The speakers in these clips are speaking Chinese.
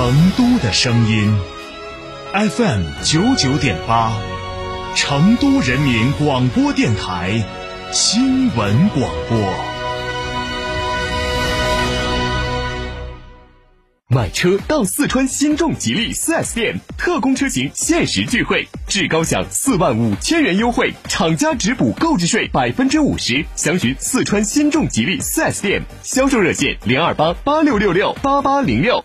成都的声音，FM 九九点八，成都人民广播电台新闻广播。买车到四川新众吉利 4S 店，特供车型限时钜惠，至高享四万五千元优惠，厂家直补购置税百分之五十。详询四川新众吉利 4S 店，销售热线零二八八六六六八八零六。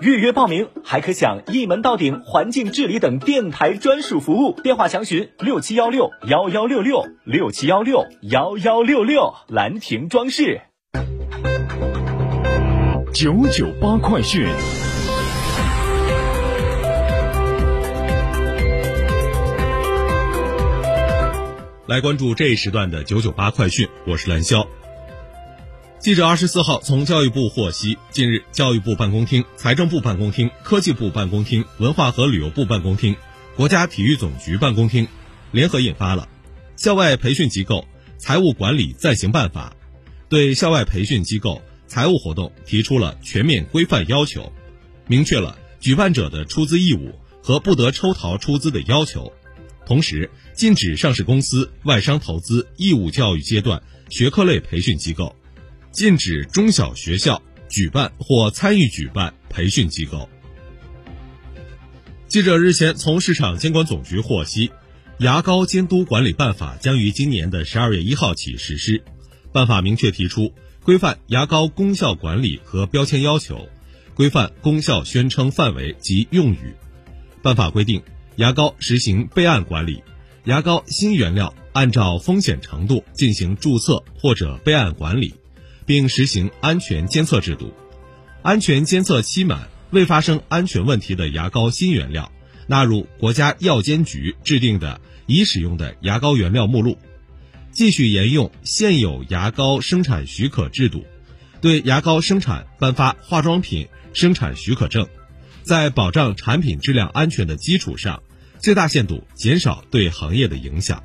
预约报名还可享一门到顶环境治理等电台专属服务。电话详询六七幺六幺幺六六六七幺六幺幺六六。兰亭装饰。九九八快讯。来关注这一时段的九九八快讯，我是蓝霄。记者二十四号从教育部获悉，近日教育部办公厅、财政部办公厅、科技部办公厅、文化和旅游部办公厅、国家体育总局办公厅联合印发了《校外培训机构财务管理暂行办法》，对校外培训机构财务活动提出了全面规范要求，明确了举办者的出资义务和不得抽逃出资的要求。同时，禁止上市公司、外商投资义务教育阶段学科类培训机构，禁止中小学校举办或参与举办培训机构。记者日前从市场监管总局获悉，牙膏监督管理办法将于今年的十二月一号起实施。办法明确提出规范牙膏功效管理和标签要求，规范功效宣称范围及用语。办法规定。牙膏实行备案管理，牙膏新原料按照风险程度进行注册或者备案管理，并实行安全监测制度。安全监测期满未发生安全问题的牙膏新原料，纳入国家药监局制定的已使用的牙膏原料目录。继续沿用现有牙膏生产许可制度，对牙膏生产颁发化妆品生产许可证，在保障产品质量安全的基础上。最大限度减少对行业的影响。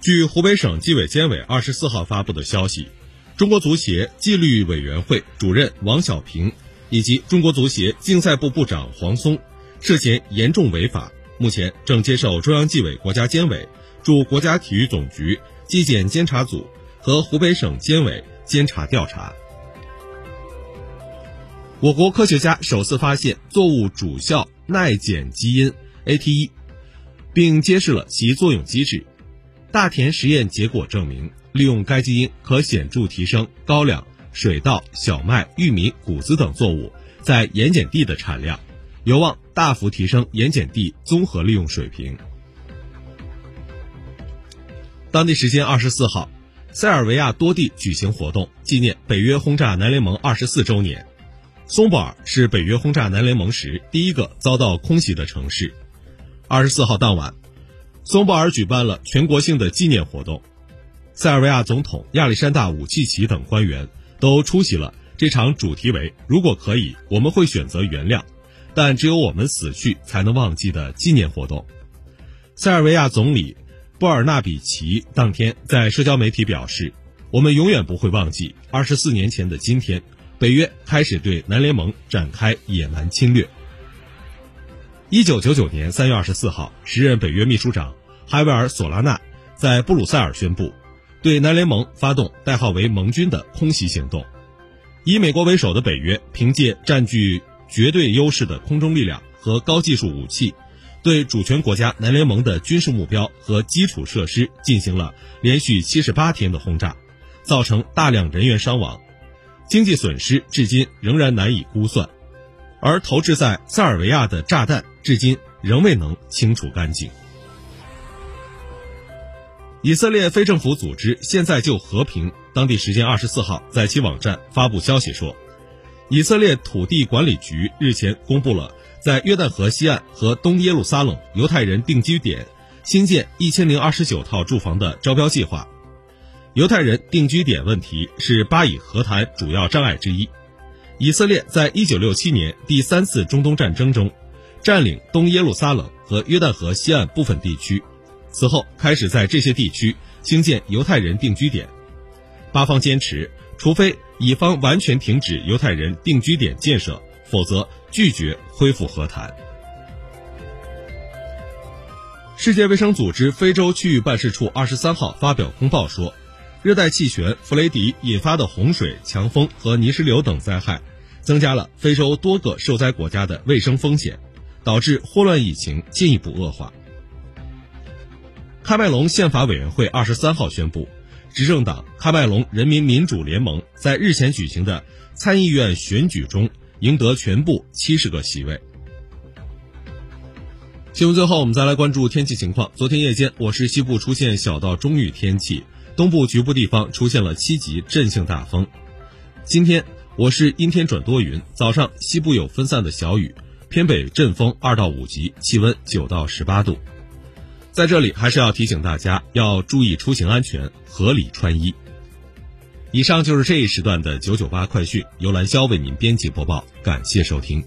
据湖北省纪委监委二十四号发布的消息，中国足协纪律委员会主任王小平以及中国足协竞赛部部长黄松涉嫌严重违法，目前正接受中央纪委国家监委驻国家体育总局纪检监察组和湖北省监委监察调查。我国科学家首次发现作物主效。耐碱基因 ATE，并揭示了其作用机制。大田实验结果证明，利用该基因可显著提升高粱、水稻、小麦、玉米、谷子等作物在盐碱地的产量，有望大幅提升盐碱地综合利用水平。当地时间二十四号，塞尔维亚多地举行活动，纪念北约轰炸南联盟二十四周年。松泊尔是北约轰炸南联盟时第一个遭到空袭的城市。二十四号当晚，松泊尔举办了全国性的纪念活动，塞尔维亚总统亚历山大·武契奇等官员都出席了这场主题为“如果可以，我们会选择原谅，但只有我们死去才能忘记”的纪念活动。塞尔维亚总理布尔纳比奇当天在社交媒体表示：“我们永远不会忘记二十四年前的今天。”北约开始对南联盟展开野蛮侵略。一九九九年三月二十四号，时任北约秘书长海维尔·索拉纳在布鲁塞尔宣布，对南联盟发动代号为“盟军”的空袭行动。以美国为首的北约凭借占据绝对优势的空中力量和高技术武器，对主权国家南联盟的军事目标和基础设施进行了连续七十八天的轰炸，造成大量人员伤亡。经济损失至今仍然难以估算，而投掷在塞尔维亚的炸弹至今仍未能清除干净。以色列非政府组织现在就和平当地时间二十四号在其网站发布消息说，以色列土地管理局日前公布了在约旦河西岸和东耶路撒冷犹太人定居点新建一千零二十九套住房的招标计划。犹太人定居点问题是巴以和谈主要障碍之一。以色列在一九六七年第三次中东战争中，占领东耶路撒冷和约旦河西岸部分地区，此后开始在这些地区兴建犹太人定居点。巴方坚持，除非以方完全停止犹太人定居点建设，否则拒绝恢复和谈。世界卫生组织非洲区域办事处二十三号发表公报说，热带气旋弗雷迪引发的洪水、强风和泥石流等灾害，增加了非洲多个受灾国家的卫生风险，导致霍乱疫情进一步恶化。喀麦隆宪法委员会二十三号宣布，执政党喀麦隆人民民主联盟在日前举行的参议院选举中赢得全部七十个席位。新闻最后，我们再来关注天气情况。昨天夜间，我市西部出现小到中雨天气，东部局部地方出现了七级阵性大风。今天，我市阴天转多云，早上西部有分散的小雨，偏北阵风二到五级，气温九到十八度。在这里，还是要提醒大家要注意出行安全，合理穿衣。以上就是这一时段的九九八快讯，由兰肖为您编辑播报，感谢收听。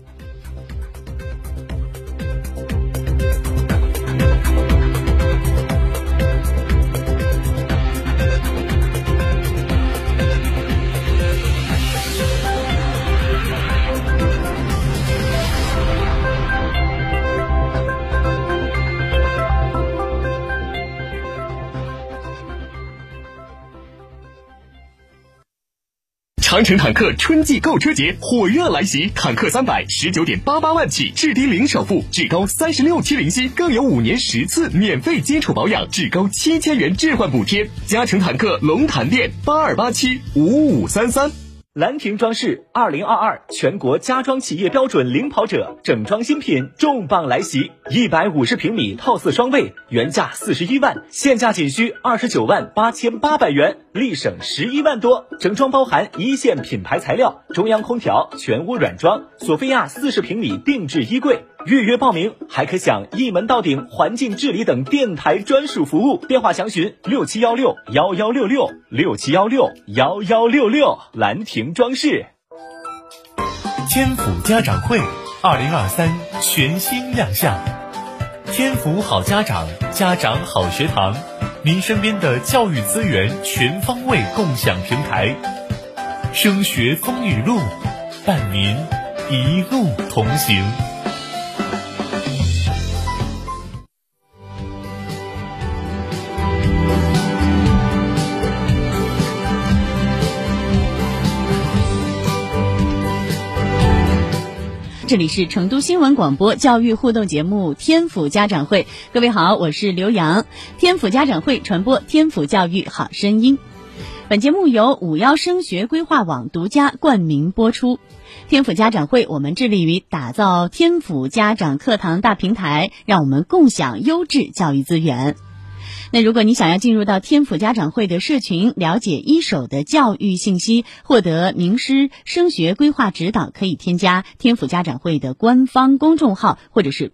长城坦克春季购车节火热来袭，坦克三百十九点八八万起，至低零首付，至高三十六期零息，更有五年十次免费基础保养，至高七千元置换补贴。嘉诚坦克龙潭店八二八七五五三三。兰亭装饰二零二二全国家装企业标准领跑者整装新品重磅来袭，一百五十平米套四双卫，原价四十一万，现价仅需二十九万八千八百元，立省十一万多。整装包含一线品牌材料、中央空调、全屋软装、索菲亚四十平米定制衣柜。预约报名还可享一门到顶环境治理等电台专属服务，电话详询六七幺六幺幺六六六七幺六幺幺六六。兰亭装饰。天府家长会二零二三全新亮相，天府好家长，家长好学堂，您身边的教育资源全方位共享平台，升学风雨路，伴您一路同行。这里是成都新闻广播教育互动节目《天府家长会》，各位好，我是刘洋。天府家长会传播天府教育好声音。本节目由五幺升学规划网独家冠名播出。天府家长会，我们致力于打造天府家长课堂大平台，让我们共享优质教育资源。那如果你想要进入到天府家长会的社群，了解一手的教育信息，获得名师升学规划指导，可以添加天府家长会的官方公众号或者是